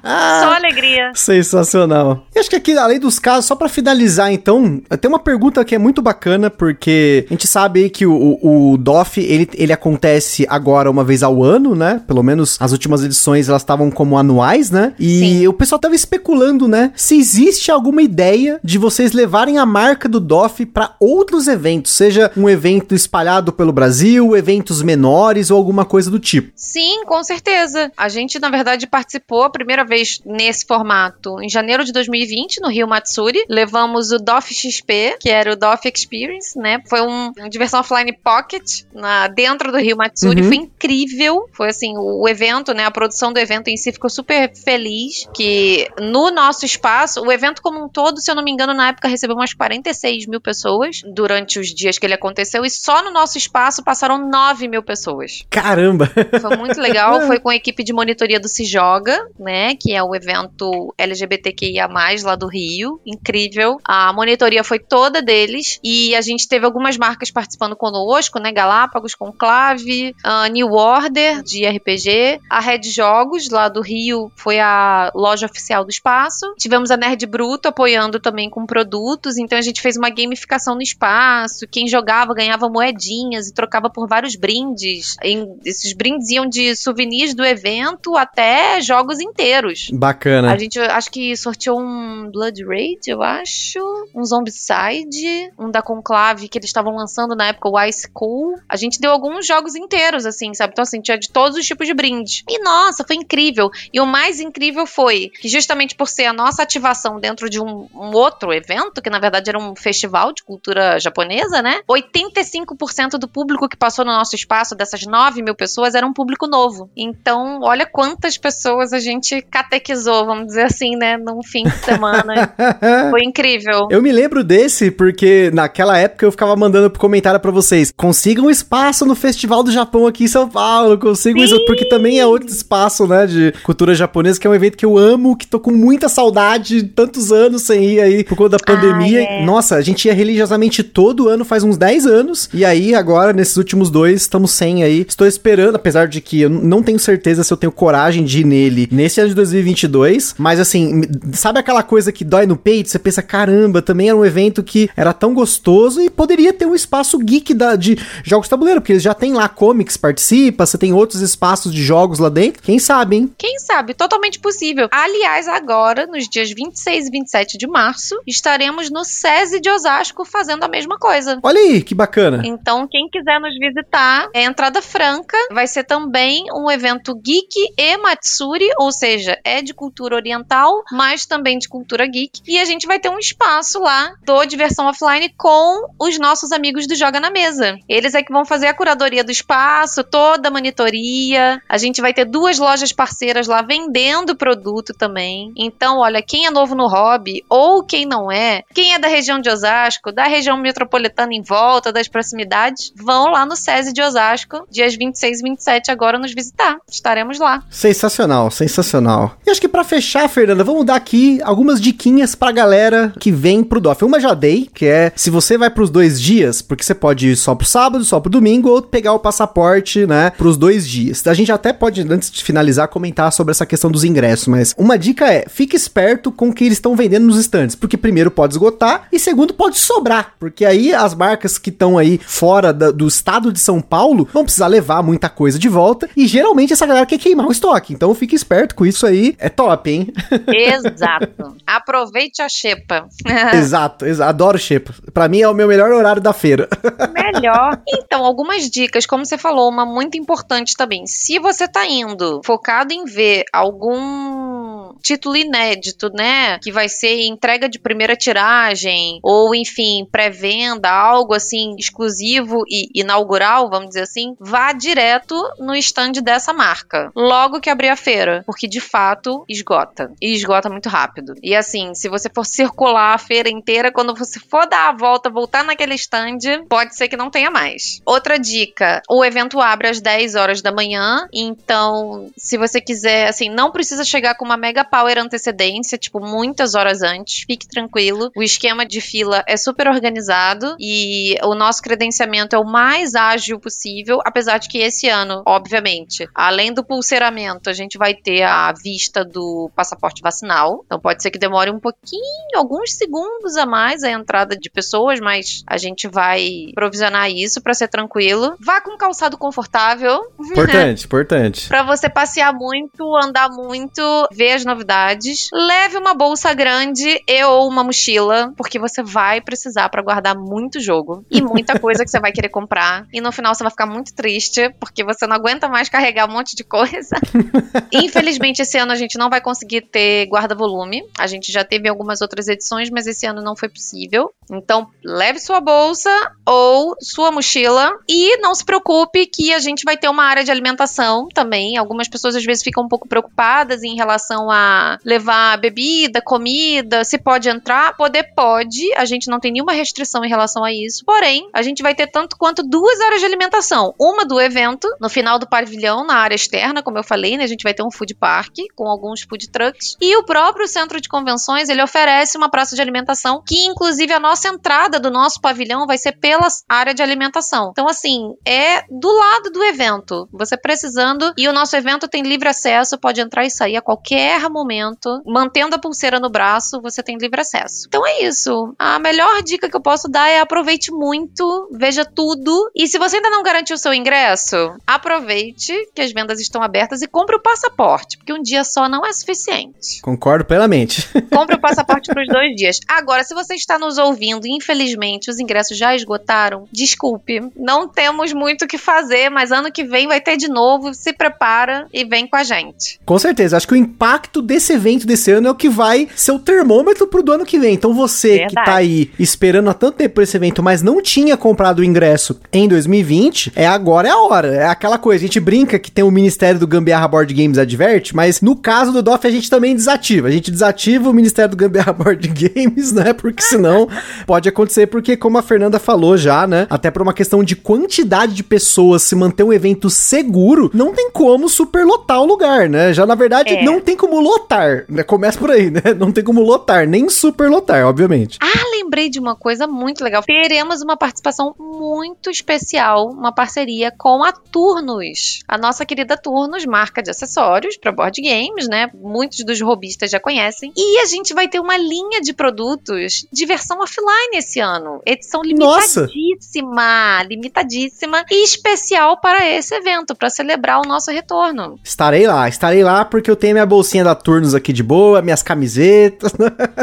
só alegria. Sensacional. E acho que aqui, além dos casos, só para finalizar, então, tem uma pergunta que é muito bacana, porque a gente sabe que o, o, o DOF, ele, ele acontece agora uma vez ao ano, né? Pelo menos as últimas edições, elas estavam como anuais, né? E Sim. o pessoal tava especulando, né? Se existe alguma ideia de vocês levarem a marca do DOF para outros eventos, seja um evento espalhado pelo Brasil, eventos menores ou alguma coisa do tipo. Sim, com certeza. A gente, na verdade, participou a primeira vez nesse formato em janeiro de 2020, no Rio Matsuri. Levamos o DOF XP, que era o DOF Experience, né? Foi um, uma diversão offline pocket na, dentro do Rio Matsuri. Uhum. Foi incrível. Foi assim, o, evento, né? A produção do evento em si ficou super feliz que no nosso espaço espaço. O evento como um todo, se eu não me engano, na época recebeu umas 46 mil pessoas durante os dias que ele aconteceu. E só no nosso espaço passaram 9 mil pessoas. Caramba! Foi muito legal. [LAUGHS] Foi com a equipe de monitoria do Se Joga, né? Que é o evento LGBTQIA, lá do Rio. Incrível. A monitoria foi toda deles. E a gente teve algumas marcas participando conosco, né? Galápagos, Conclave, uh, New Order de RPG, a Red Jogos lá do Rio foi a loja oficial do espaço. Tivemos a Nerd Bruto apoiando também com produtos, então a gente fez uma gamificação no espaço. Quem jogava ganhava moedinhas e trocava por vários brindes. E esses brindes iam de souvenirs do evento até jogos inteiros. Bacana. A gente acho que sorteou um Blood Raid, eu acho, um Zombicide, um da Conclave que eles estavam lançando na época, o Ice Cool. A gente deu alguns jogos inteiros, assim, sabe? Então, assim, tinha de todos os tipos de brindes. E nossa, foi incrível. E o mais incrível foi que, justamente por ser a nossa ativação dentro de um, um outro evento, que na verdade era um festival de cultura japonesa, né? 85% do público que passou no nosso espaço, dessas 9 mil pessoas, era um público novo. Então, olha quantas pessoas a gente catequizou, vamos dizer assim, né? Num fim de semana. [LAUGHS] foi incrível. Eu me lembro desse porque naquela época eu ficava mandando comentário para vocês: consigam um espaço no Festival do Japão aqui em São Paulo, consigam isso, porque também é outro espaço, né, de cultura japonesa, que é um evento que eu amo, que tô com muita saudade, tantos anos sem ir aí por conta da pandemia. Ah, é. Nossa, a gente ia religiosamente todo ano faz uns 10 anos, e aí agora, nesses últimos dois, estamos sem aí. Estou esperando, apesar de que eu não tenho certeza se eu tenho coragem de ir nele nesse ano de 2022, mas assim, sabe aquela coisa que dói no peito? Você pensa, caramba, também era um evento que era tão gostoso e poderia ter um espaço geek da, de jogos de tabuleiro, porque eles já tem lá comics, participa, você tem outros espaços de jogos lá dentro. Quem sabe, hein? Quem sabe? Totalmente possível. Aliás, agora, nos dias 26 e 27 de março, estaremos no SESI de Osasco fazendo a mesma coisa. Olha aí, que bacana. Então, quem quiser nos visitar, é entrada franca. Vai ser também um evento geek e Matsuri, ou seja, é de cultura oriental, mas também de cultura geek. E a gente vai ter um espaço lá do Diversão Offline com os nossos amigos do Joga na Mesa. Eles é que vão fazer a curadoria do espaço, toda a monitoria. A gente vai ter duas lojas parceiras lá vendendo produto também. Então, olha, quem é novo no hobby ou quem não é, quem é da região de Osasco, da região metropolitana em volta, das proximidades, vão lá no SESI de Osasco, dias 26 e 27 agora nos visitar. Estaremos lá. Sensacional, sensacional. E acho que para fechar, Fernanda, vamos dar aqui algumas diquinhas pra galera que vem pro DOF. Uma já dei, que é se você vai pros dois dias, porque você pode ir só pro sábado, só pro domingo, ou pegar o passaporte, né, pros dois dias. A gente até pode, antes de finalizar, comentar sobre essa questão dos ingressos, mas uma dica é, fique esperto com o que eles estão vendendo nos estandes, porque primeiro pode esgotar e segundo pode sobrar, porque aí as marcas que estão aí fora da, do estado de São Paulo vão precisar levar muita coisa de volta e geralmente essa galera quer queimar o estoque, então fique esperto com isso aí, é top, hein? [LAUGHS] Exato. Aproveite a xepa. [LAUGHS] exato, exato, adoro Xepa. Pra mim é o meu melhor horário da feira. [LAUGHS] Melhor. Então, algumas dicas, como você falou, uma muito importante também. Se você tá indo focado em ver algum título inédito, né? Que vai ser entrega de primeira tiragem, ou enfim, pré-venda, algo assim exclusivo e inaugural, vamos dizer assim, vá direto no stand dessa marca. Logo que abrir a feira, porque de fato esgota. E esgota muito rápido. E assim, se você for [LAUGHS] circular a feira inteira, quando você for dar a volta, voltar naquele stand, pode ser que não tenha mais. Outra dica: o evento abre às 10 horas da manhã, então se você quiser, assim, não precisa chegar com uma mega power antecedência, tipo, muitas horas antes, fique tranquilo. O esquema de fila é super organizado e o nosso credenciamento é o mais ágil possível, apesar de que esse ano, obviamente, além do pulseiramento, a gente vai ter a vista do passaporte vacinal. Então pode ser que demore um pouquinho, alguns segundos a mais a entrada de pessoas, mas a gente vai provisionar isso para ser tranquilo. Vá com um calçado confortável. Importante, importante. [LAUGHS] Pra você passear muito, andar muito, ver as novidades. Leve uma bolsa grande e ou uma mochila, porque você vai precisar pra guardar muito jogo e [LAUGHS] muita coisa que você vai querer comprar. E no final você vai ficar muito triste, porque você não aguenta mais carregar um monte de coisa. [LAUGHS] Infelizmente, esse ano a gente não vai conseguir ter guarda-volume. A gente já teve algumas outras edições, mas esse ano não foi possível. Então, leve sua bolsa ou sua mochila e não se preocupe que a gente vai ter uma área de alimentação também. Algumas pessoas às vezes ficam um pouco preocupadas em relação a levar bebida, comida, se pode entrar? Poder pode, a gente não tem nenhuma restrição em relação a isso. Porém, a gente vai ter tanto quanto duas áreas de alimentação. Uma do evento, no final do pavilhão, na área externa, como eu falei, né? A gente vai ter um food park com alguns food trucks. E o próprio centro de convenções, ele oferece uma praça de alimentação que, inclusive, a nossa entrada do nosso pavilhão vai ser pela área de alimentação. Então, assim, é do lado do evento. Você precisando, e o nosso evento tem livre acesso, pode entrar e sair a qualquer momento. Mantendo a pulseira no braço, você tem livre acesso. Então é isso. A melhor dica que eu posso dar é aproveite muito, veja tudo. E se você ainda não garantiu o seu ingresso, aproveite que as vendas estão abertas e compre o passaporte, porque um dia só não é suficiente. Concordo plenamente. [LAUGHS] Compre o passaporte para os dois dias. Agora, se você está nos ouvindo e infelizmente os ingressos já esgotaram, desculpe, não temos muito o que fazer, mas ano que vem vai ter de novo. Se prepara e vem com a gente. Com certeza. Acho que o impacto desse evento desse ano é o que vai ser o termômetro pro do ano que vem. Então você Verdade. que tá aí esperando há tanto tempo por esse evento, mas não tinha comprado o ingresso em 2020, é agora é a hora. É aquela coisa, a gente brinca que tem o Ministério do Gambiarra Board Games adverte, mas no caso do DOF a gente também desativa. A gente desativa o Ministério do Gambiarra [LAUGHS] Board Games, né? Porque senão [LAUGHS] pode acontecer, porque como a Fernanda falou já, né? Até por uma questão de quantidade de pessoas se manter um evento seguro, não tem como superlotar o lugar, né? Já na verdade é. não tem como lotar, né? Começa por aí, né? Não tem como lotar, nem superlotar, obviamente. Ah, lembrei de uma coisa muito legal. Teremos uma participação muito especial, uma parceria com a Turnos. A nossa querida Turnos, marca de acessórios para board games, né? Muitos dos robistas já conhecem. E a gente vai ter uma linha de produtos de versão offline esse ano. Edição limitadíssima, nossa. limitadíssima e especial para esse evento, para celebrar o nosso retorno. Estarei lá, estarei lá porque eu tenho minha bolsinha da Turnos aqui de boa, minhas camisetas.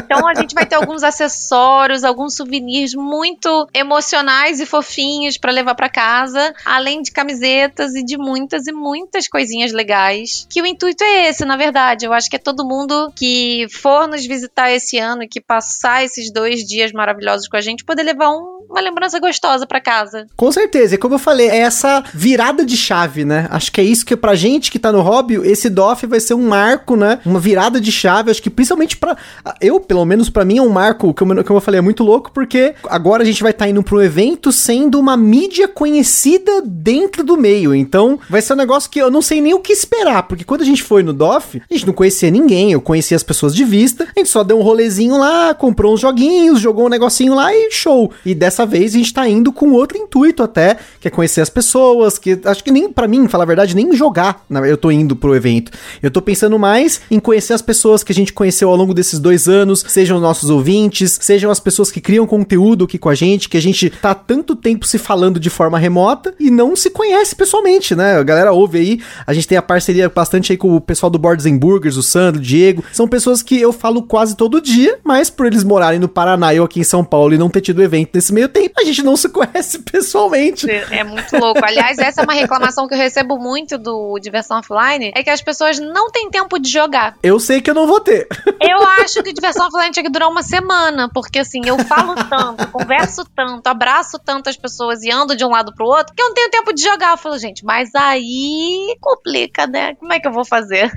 Então a gente vai ter alguns acessórios, alguns souvenirs muito emocionais e fofinhos para levar para casa, além de camisetas e de muitas e muitas coisinhas legais. Que o intuito é esse, na verdade. Eu acho que é todo mundo que for nos visitar esse ano e que passar esses dois dias maravilhosos com a gente poder levar um, uma lembrança gostosa para casa. Com certeza. E como eu falei, é essa virada de chave, né? Acho que é isso que pra gente que tá no hobby, esse DOF vai ser um marco, né? Uma virada de chave. Acho que principalmente para eu, pelo menos para mim é um marco, como, como eu falei, é muito louco, porque agora a gente vai estar tá indo para um evento sendo uma mídia conhecida dentro do meio. Então, vai ser um negócio que eu não sei nem o que esperar, porque quando a gente foi no DOF, a gente não conhecia ninguém, eu conhecia as pessoas de vista, a gente só deu um rolezinho lá, comprou uns joguinhos, jogou um negocinho lá e show. E dessa vez a gente tá indo com outro intuito até, que é conhecer as pessoas, que acho que nem para mim, falar a verdade, nem jogar, eu tô indo pro evento. Eu tô pensando mais em conhecer as pessoas que a gente conheceu ao longo desses dois anos, sejam nossos ouvintes, sejam as pessoas que criam conteúdo aqui com a gente, que a gente tá tanto tempo se falando de forma remota e não se conhece pessoalmente, né? A galera ouve aí, a gente tem a parceria bastante aí com o pessoal do Boards and Burgers, o Sandro, o Diego, são pessoas que eu falo quase todo dia, mas por eles morarem no Paraná e eu aqui em São Paulo e não ter tido evento nesse meio tempo, a gente não se conhece [LAUGHS] pessoalmente. É muito louco. Aliás, essa é uma reclamação que eu recebo muito do Diversão Offline, é que as pessoas não têm tempo de jogar. Eu sei que eu não vou ter. Eu acho que Diversão Offline tinha que durar uma semana, porque assim, eu falo tanto, converso tanto, abraço tantas pessoas e ando de um lado pro outro, que eu não tenho tempo de jogar. Eu falo, gente, mas aí complica, né? Como é que eu vou fazer?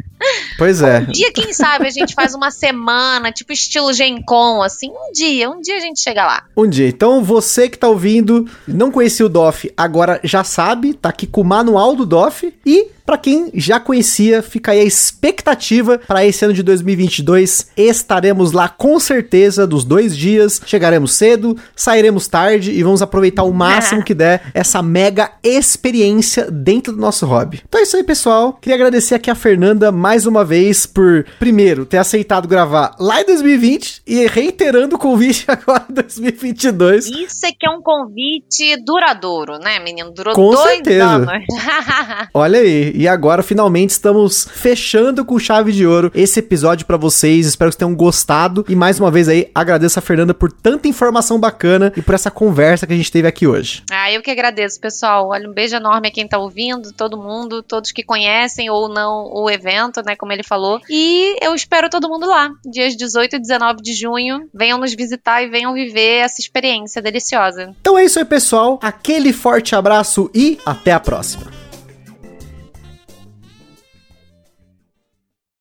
Pois é. Um dia, quem sabe, a gente faz uma semana, tipo estilo Gen Con, assim, um dia, um dia a gente chega lá. Um dia. Então, você que tá ouvindo, não conhecia o DOF, agora já sabe, tá aqui com o manual do DOF e para quem já conhecia, fica aí a expectativa para esse ano de 2022. Estaremos lá com certeza dos dois dias. Chegaremos cedo, sairemos tarde e vamos aproveitar o máximo [LAUGHS] que der essa mega experiência dentro do nosso hobby. Então é isso aí, pessoal. Queria agradecer aqui a Fernanda mais uma vez por, primeiro, ter aceitado gravar lá em 2020 e reiterando o convite [LAUGHS] agora em 2022. Isso é que é um convite duradouro, né, menino? Durou com dois certeza. anos. [LAUGHS] Olha aí. E agora, finalmente, estamos fechando com chave de ouro esse episódio para vocês. Espero que vocês tenham gostado. E mais uma vez aí, agradeço a Fernanda por tanta informação bacana e por essa conversa que a gente teve aqui hoje. Ah, eu que agradeço, pessoal. Olha, um beijo enorme a quem tá ouvindo, todo mundo, todos que conhecem ou não o evento, né, como ele falou. E eu espero todo mundo lá, dias 18 e 19 de junho. Venham nos visitar e venham viver essa experiência deliciosa. Então é isso aí, pessoal. Aquele forte abraço e até a próxima.